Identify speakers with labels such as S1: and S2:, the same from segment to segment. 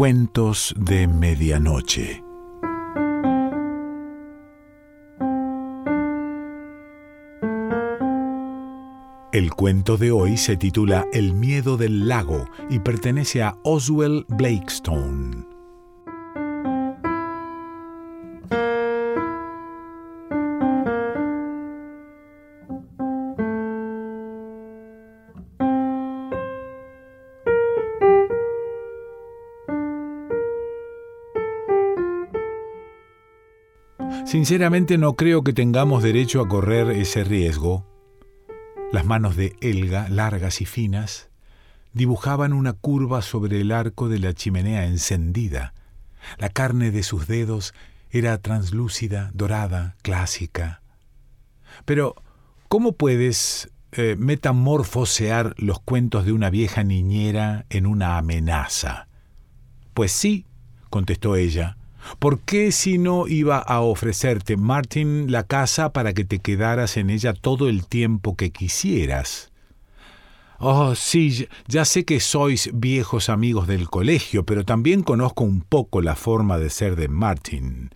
S1: Cuentos de Medianoche. El cuento de hoy se titula El miedo del lago y pertenece a Oswell Blakestone. Sinceramente no creo que tengamos derecho a correr ese riesgo. Las manos de Elga, largas y finas, dibujaban una curva sobre el arco de la chimenea encendida. La carne de sus dedos era translúcida, dorada, clásica. Pero, ¿cómo puedes eh, metamorfosear los cuentos de una vieja niñera en una amenaza? Pues sí, contestó ella, ¿Por qué si no iba a ofrecerte, Martin, la casa para que te quedaras en ella todo el tiempo que quisieras? Oh, sí, ya sé que sois viejos amigos del colegio, pero también conozco un poco la forma de ser de Martin.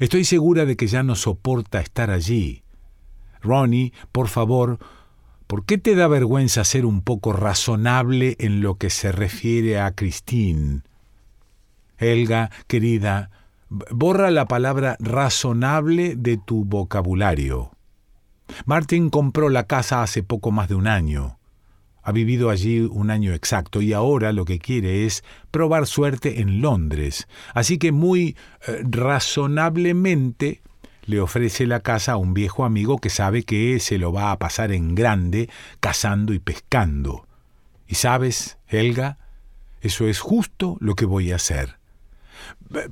S1: Estoy segura de que ya no soporta estar allí. Ronnie, por favor, ¿por qué te da vergüenza ser un poco razonable en lo que se refiere a Christine? Helga, querida, Borra la palabra razonable de tu vocabulario. Martin compró la casa hace poco más de un año. Ha vivido allí un año exacto y ahora lo que quiere es probar suerte en Londres. Así que muy eh, razonablemente le ofrece la casa a un viejo amigo que sabe que se lo va a pasar en grande cazando y pescando. Y sabes, Helga, eso es justo lo que voy a hacer.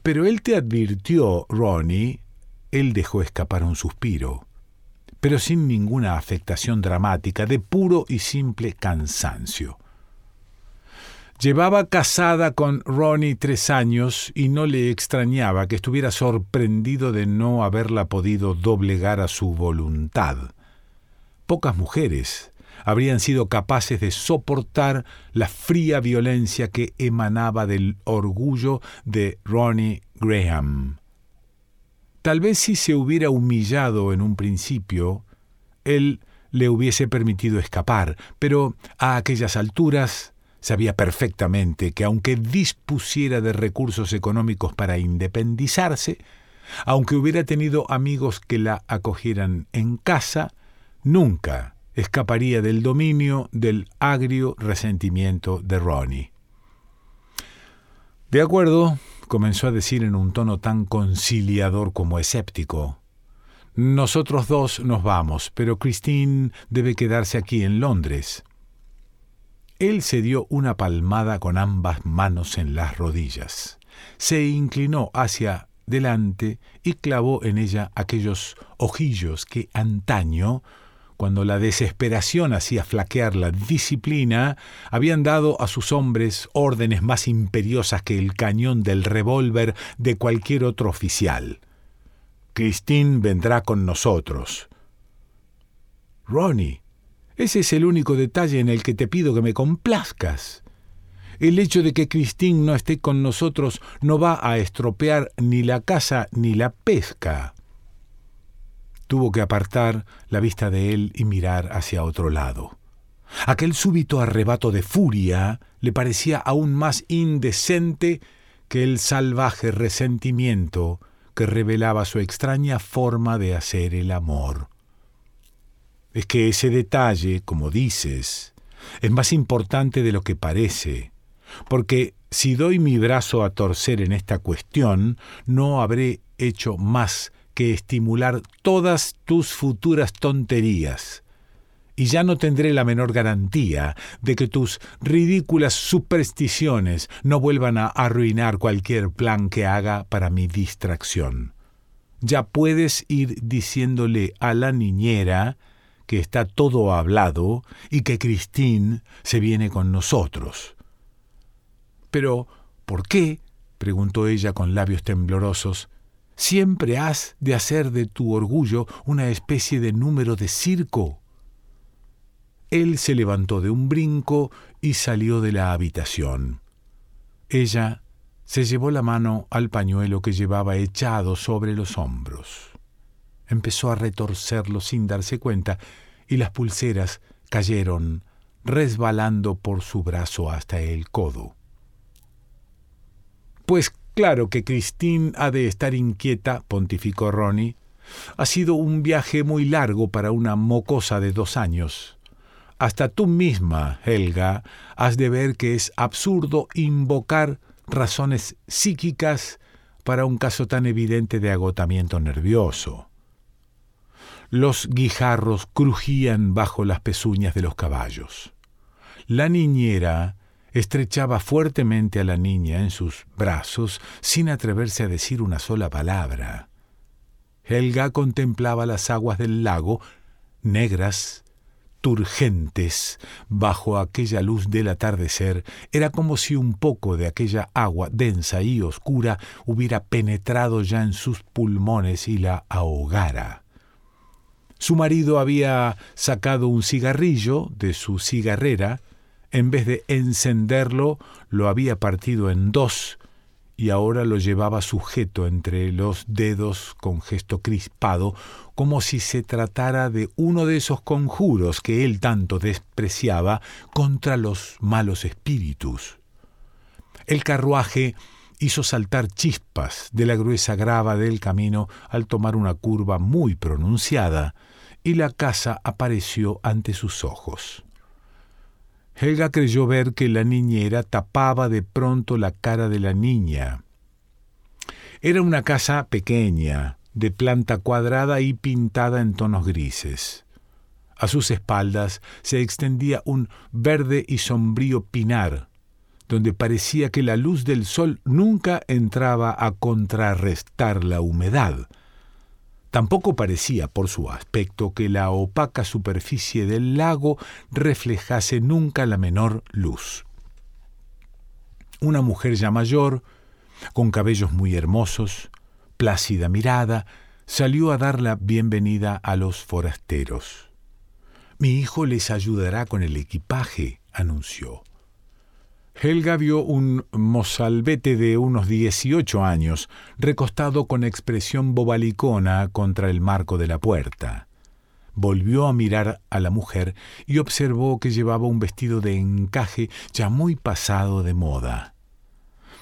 S1: Pero él te advirtió, Ronnie. Él dejó escapar un suspiro, pero sin ninguna afectación dramática, de puro y simple cansancio. Llevaba casada con Ronnie tres años y no le extrañaba que estuviera sorprendido de no haberla podido doblegar a su voluntad. Pocas mujeres habrían sido capaces de soportar la fría violencia que emanaba del orgullo de Ronnie Graham. Tal vez si se hubiera humillado en un principio, él le hubiese permitido escapar, pero a aquellas alturas sabía perfectamente que aunque dispusiera de recursos económicos para independizarse, aunque hubiera tenido amigos que la acogieran en casa, nunca escaparía del dominio del agrio resentimiento de Ronnie. De acuerdo, comenzó a decir en un tono tan conciliador como escéptico. Nosotros dos nos vamos, pero Christine debe quedarse aquí en Londres. Él se dio una palmada con ambas manos en las rodillas. Se inclinó hacia delante y clavó en ella aquellos ojillos que antaño cuando la desesperación hacía flaquear la disciplina, habían dado a sus hombres órdenes más imperiosas que el cañón del revólver de cualquier otro oficial. Christine vendrá con nosotros. Ronnie, ese es el único detalle en el que te pido que me complazcas. El hecho de que Christine no esté con nosotros no va a estropear ni la casa ni la pesca. Tuvo que apartar la vista de él y mirar hacia otro lado. Aquel súbito arrebato de furia le parecía aún más indecente que el salvaje resentimiento que revelaba su extraña forma de hacer el amor. Es que ese detalle, como dices, es más importante de lo que parece, porque si doy mi brazo a torcer en esta cuestión, no habré hecho más que estimular todas tus futuras tonterías. Y ya no tendré la menor garantía de que tus ridículas supersticiones no vuelvan a arruinar cualquier plan que haga para mi distracción. Ya puedes ir diciéndole a la niñera que está todo hablado y que Christine se viene con nosotros. Pero, ¿por qué? preguntó ella con labios temblorosos. Siempre has de hacer de tu orgullo una especie de número de circo. Él se levantó de un brinco y salió de la habitación. Ella se llevó la mano al pañuelo que llevaba echado sobre los hombros. Empezó a retorcerlo sin darse cuenta y las pulseras cayeron resbalando por su brazo hasta el codo. Pues claro que Christine ha de estar inquieta, pontificó Ronnie. Ha sido un viaje muy largo para una mocosa de dos años. Hasta tú misma, Helga, has de ver que es absurdo invocar razones psíquicas para un caso tan evidente de agotamiento nervioso. Los guijarros crujían bajo las pezuñas de los caballos. La niñera estrechaba fuertemente a la niña en sus brazos sin atreverse a decir una sola palabra. Helga contemplaba las aguas del lago, negras, turgentes bajo aquella luz del atardecer, era como si un poco de aquella agua densa y oscura hubiera penetrado ya en sus pulmones y la ahogara. Su marido había sacado un cigarrillo de su cigarrera, en vez de encenderlo, lo había partido en dos y ahora lo llevaba sujeto entre los dedos con gesto crispado, como si se tratara de uno de esos conjuros que él tanto despreciaba contra los malos espíritus. El carruaje hizo saltar chispas de la gruesa grava del camino al tomar una curva muy pronunciada, y la casa apareció ante sus ojos. Helga creyó ver que la niñera tapaba de pronto la cara de la niña. Era una casa pequeña, de planta cuadrada y pintada en tonos grises. A sus espaldas se extendía un verde y sombrío pinar, donde parecía que la luz del sol nunca entraba a contrarrestar la humedad. Tampoco parecía, por su aspecto, que la opaca superficie del lago reflejase nunca la menor luz. Una mujer ya mayor, con cabellos muy hermosos, plácida mirada, salió a dar la bienvenida a los forasteros. Mi hijo les ayudará con el equipaje, anunció. Helga vio un mozalbete de unos dieciocho años, recostado con expresión bobalicona contra el marco de la puerta. Volvió a mirar a la mujer y observó que llevaba un vestido de encaje ya muy pasado de moda.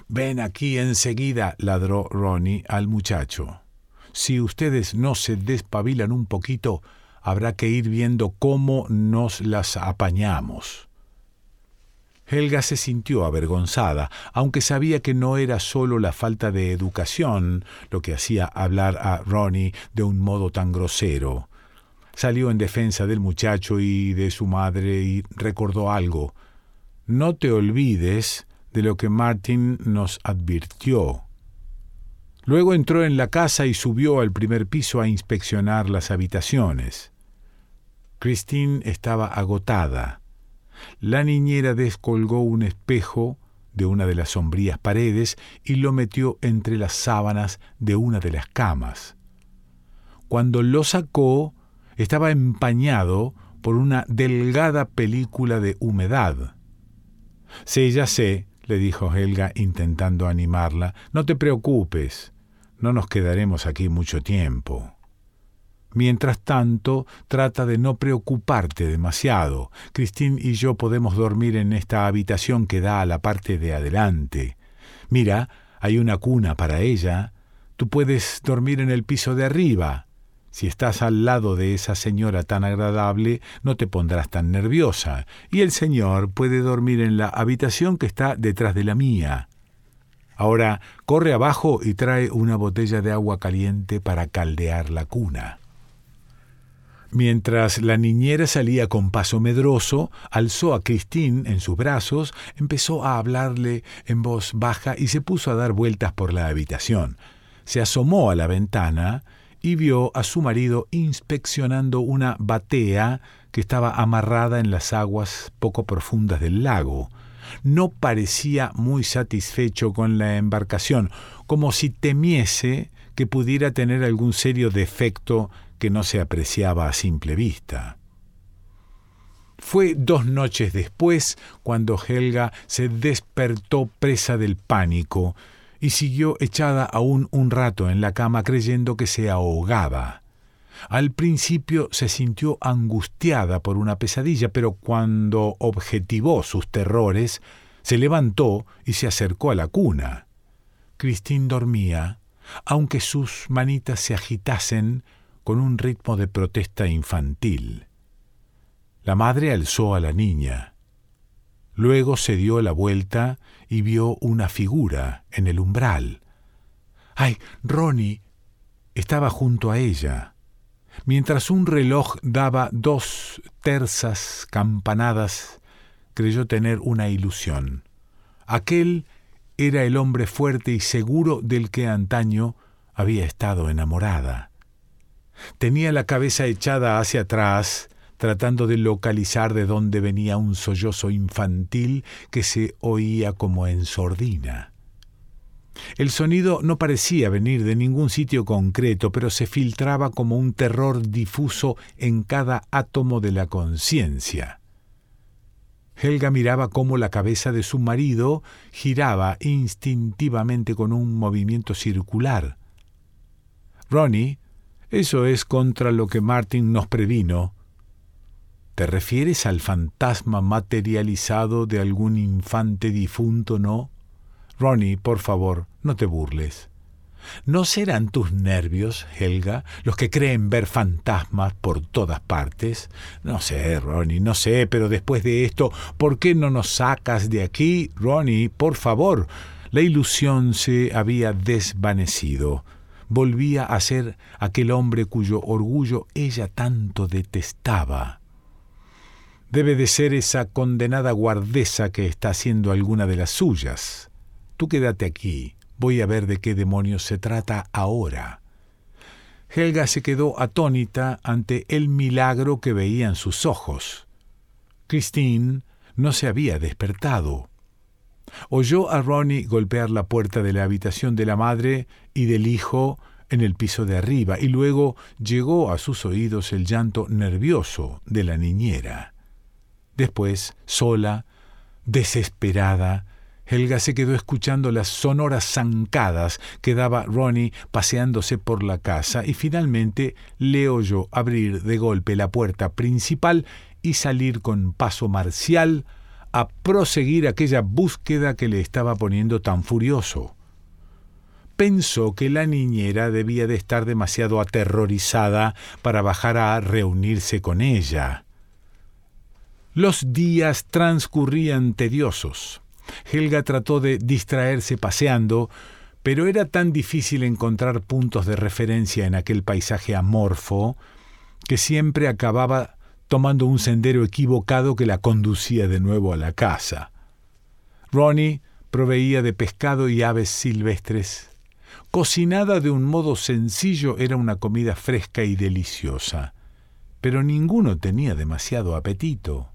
S1: Ven aquí enseguida, ladró Ronnie al muchacho. Si ustedes no se despabilan un poquito, habrá que ir viendo cómo nos las apañamos. Helga se sintió avergonzada, aunque sabía que no era solo la falta de educación lo que hacía hablar a Ronnie de un modo tan grosero. Salió en defensa del muchacho y de su madre y recordó algo. No te olvides de lo que Martin nos advirtió. Luego entró en la casa y subió al primer piso a inspeccionar las habitaciones. Christine estaba agotada. La niñera descolgó un espejo de una de las sombrías paredes y lo metió entre las sábanas de una de las camas. Cuando lo sacó, estaba empañado por una delgada película de humedad. Sí, ya sé, le dijo Helga intentando animarla, no te preocupes, no nos quedaremos aquí mucho tiempo. Mientras tanto, trata de no preocuparte demasiado. Christine y yo podemos dormir en esta habitación que da a la parte de adelante. Mira, hay una cuna para ella. Tú puedes dormir en el piso de arriba. Si estás al lado de esa señora tan agradable, no te pondrás tan nerviosa. Y el señor puede dormir en la habitación que está detrás de la mía. Ahora corre abajo y trae una botella de agua caliente para caldear la cuna. Mientras la niñera salía con paso medroso, alzó a Christine en sus brazos, empezó a hablarle en voz baja y se puso a dar vueltas por la habitación. Se asomó a la ventana y vio a su marido inspeccionando una batea que estaba amarrada en las aguas poco profundas del lago. No parecía muy satisfecho con la embarcación, como si temiese que pudiera tener algún serio defecto que no se apreciaba a simple vista. Fue dos noches después cuando Helga se despertó presa del pánico y siguió echada aún un rato en la cama creyendo que se ahogaba. Al principio se sintió angustiada por una pesadilla, pero cuando objetivó sus terrores, se levantó y se acercó a la cuna. Christine dormía, aunque sus manitas se agitasen con un ritmo de protesta infantil. La madre alzó a la niña. Luego se dio la vuelta y vio una figura en el umbral. ¡Ay, Ronnie! Estaba junto a ella. Mientras un reloj daba dos terzas campanadas, creyó tener una ilusión. Aquel era el hombre fuerte y seguro del que antaño había estado enamorada. Tenía la cabeza echada hacia atrás, tratando de localizar de dónde venía un sollozo infantil que se oía como en sordina. El sonido no parecía venir de ningún sitio concreto, pero se filtraba como un terror difuso en cada átomo de la conciencia. Helga miraba cómo la cabeza de su marido giraba instintivamente con un movimiento circular. Ronnie, eso es contra lo que Martin nos previno. ¿Te refieres al fantasma materializado de algún infante difunto, no? Ronnie, por favor, no te burles. ¿No serán tus nervios, Helga, los que creen ver fantasmas por todas partes? No sé, Ronnie, no sé, pero después de esto, ¿por qué no nos sacas de aquí, Ronnie, por favor? La ilusión se había desvanecido. Volvía a ser aquel hombre cuyo orgullo ella tanto detestaba. Debe de ser esa condenada guardesa que está haciendo alguna de las suyas. Tú quédate aquí, voy a ver de qué demonios se trata ahora. Helga se quedó atónita ante el milagro que veía en sus ojos. Christine no se había despertado. Oyó a Ronnie golpear la puerta de la habitación de la madre y del hijo en el piso de arriba, y luego llegó a sus oídos el llanto nervioso de la niñera. Después, sola, desesperada, Helga se quedó escuchando las sonoras zancadas que daba Ronnie paseándose por la casa y finalmente le oyó abrir de golpe la puerta principal y salir con paso marcial a proseguir aquella búsqueda que le estaba poniendo tan furioso. Pensó que la niñera debía de estar demasiado aterrorizada para bajar a reunirse con ella. Los días transcurrían tediosos. Helga trató de distraerse paseando, pero era tan difícil encontrar puntos de referencia en aquel paisaje amorfo que siempre acababa tomando un sendero equivocado que la conducía de nuevo a la casa. Ronnie proveía de pescado y aves silvestres. Cocinada de un modo sencillo era una comida fresca y deliciosa, pero ninguno tenía demasiado apetito.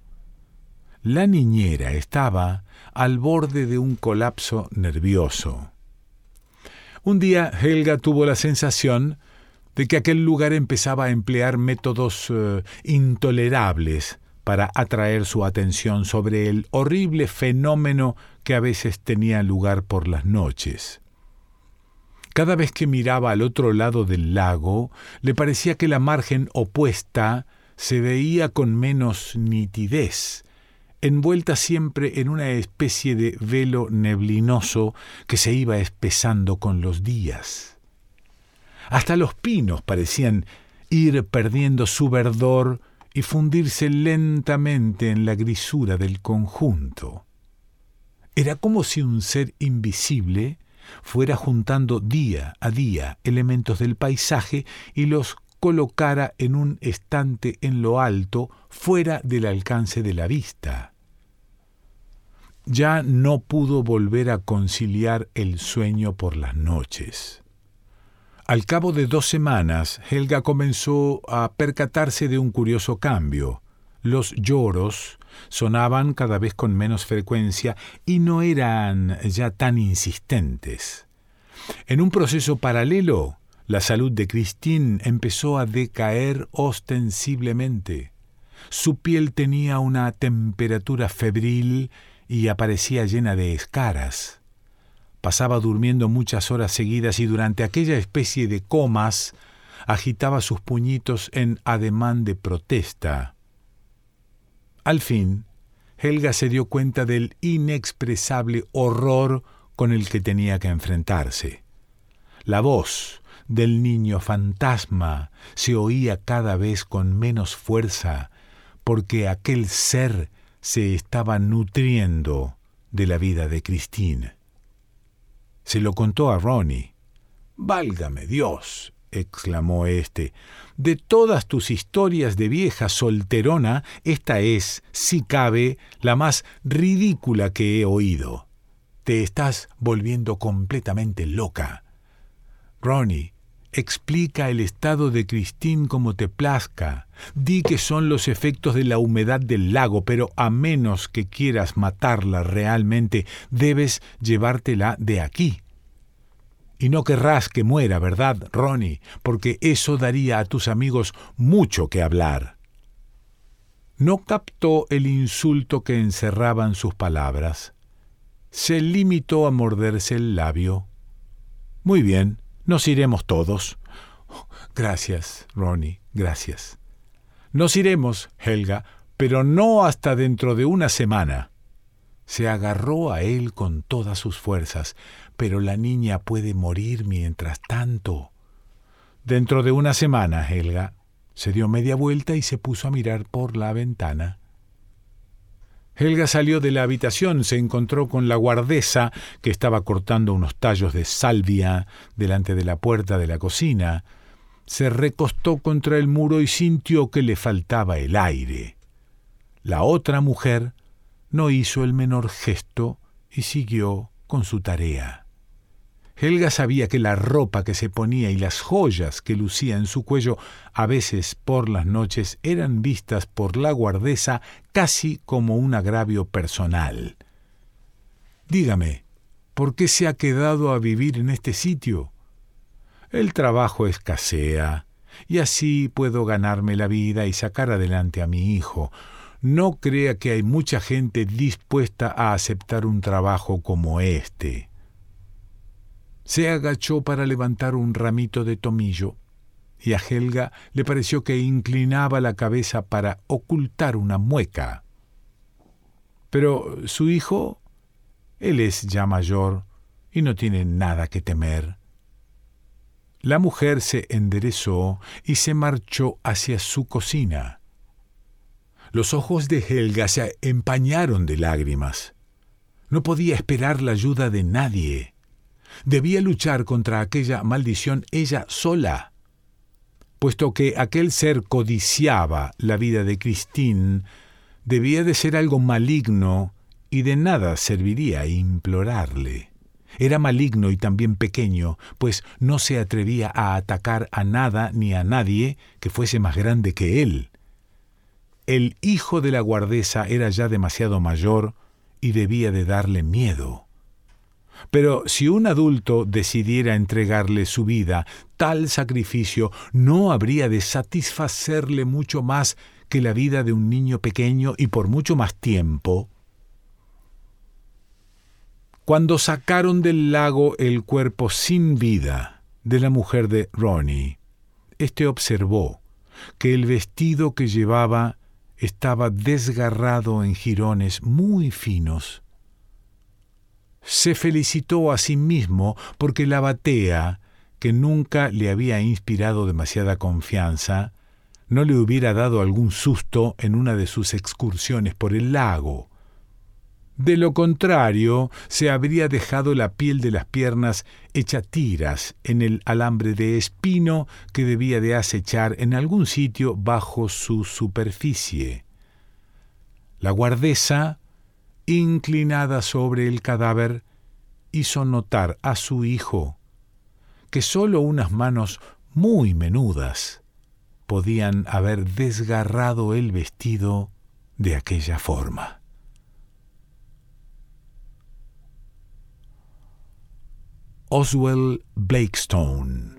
S1: La niñera estaba al borde de un colapso nervioso. Un día Helga tuvo la sensación de que aquel lugar empezaba a emplear métodos eh, intolerables para atraer su atención sobre el horrible fenómeno que a veces tenía lugar por las noches. Cada vez que miraba al otro lado del lago, le parecía que la margen opuesta se veía con menos nitidez, envuelta siempre en una especie de velo neblinoso que se iba espesando con los días. Hasta los pinos parecían ir perdiendo su verdor y fundirse lentamente en la grisura del conjunto. Era como si un ser invisible fuera juntando día a día elementos del paisaje y los colocara en un estante en lo alto, fuera del alcance de la vista. Ya no pudo volver a conciliar el sueño por las noches. Al cabo de dos semanas, Helga comenzó a percatarse de un curioso cambio. Los lloros sonaban cada vez con menos frecuencia y no eran ya tan insistentes. En un proceso paralelo, la salud de Christine empezó a decaer ostensiblemente. Su piel tenía una temperatura febril y aparecía llena de escaras. Pasaba durmiendo muchas horas seguidas y durante aquella especie de comas agitaba sus puñitos en ademán de protesta. Al fin, Helga se dio cuenta del inexpresable horror con el que tenía que enfrentarse. La voz del niño fantasma se oía cada vez con menos fuerza porque aquel ser se estaba nutriendo de la vida de Christine. Se lo contó a Ronnie. Válgame Dios, exclamó éste. De todas tus historias de vieja solterona, esta es, si cabe, la más ridícula que he oído. Te estás volviendo completamente loca. Ronnie, explica el estado de Christine como te plazca. Di que son los efectos de la humedad del lago, pero a menos que quieras matarla realmente, debes llevártela de aquí. Y no querrás que muera, ¿verdad, Ronnie? Porque eso daría a tus amigos mucho que hablar. No captó el insulto que encerraban sus palabras se limitó a morderse el labio. Muy bien, nos iremos todos. Gracias, Ronnie, gracias. Nos iremos, Helga, pero no hasta dentro de una semana. Se agarró a él con todas sus fuerzas, pero la niña puede morir mientras tanto. Dentro de una semana, Helga. Se dio media vuelta y se puso a mirar por la ventana. Helga salió de la habitación, se encontró con la guardesa que estaba cortando unos tallos de salvia delante de la puerta de la cocina. Se recostó contra el muro y sintió que le faltaba el aire. La otra mujer no hizo el menor gesto y siguió con su tarea. Helga sabía que la ropa que se ponía y las joyas que lucía en su cuello a veces por las noches eran vistas por la guardesa casi como un agravio personal. Dígame, ¿por qué se ha quedado a vivir en este sitio? El trabajo escasea, y así puedo ganarme la vida y sacar adelante a mi hijo. No crea que hay mucha gente dispuesta a aceptar un trabajo como este se agachó para levantar un ramito de tomillo, y a Helga le pareció que inclinaba la cabeza para ocultar una mueca. Pero su hijo, él es ya mayor y no tiene nada que temer. La mujer se enderezó y se marchó hacia su cocina. Los ojos de Helga se empañaron de lágrimas. No podía esperar la ayuda de nadie. Debía luchar contra aquella maldición ella sola, puesto que aquel ser codiciaba la vida de Christine, debía de ser algo maligno y de nada serviría implorarle. Era maligno y también pequeño, pues no se atrevía a atacar a nada ni a nadie que fuese más grande que él. El hijo de la guardesa era ya demasiado mayor y debía de darle miedo. Pero si un adulto decidiera entregarle su vida, tal sacrificio no habría de satisfacerle mucho más que la vida de un niño pequeño y por mucho más tiempo. Cuando sacaron del lago el cuerpo sin vida de la mujer de Ronnie, éste observó que el vestido que llevaba estaba desgarrado en jirones muy finos se felicitó a sí mismo porque la batea, que nunca le había inspirado demasiada confianza, no le hubiera dado algún susto en una de sus excursiones por el lago. De lo contrario, se habría dejado la piel de las piernas hecha tiras en el alambre de espino que debía de acechar en algún sitio bajo su superficie. La guardesa inclinada sobre el cadáver, hizo notar a su hijo que sólo unas manos muy menudas podían haber desgarrado el vestido de aquella forma. Oswell Blakestone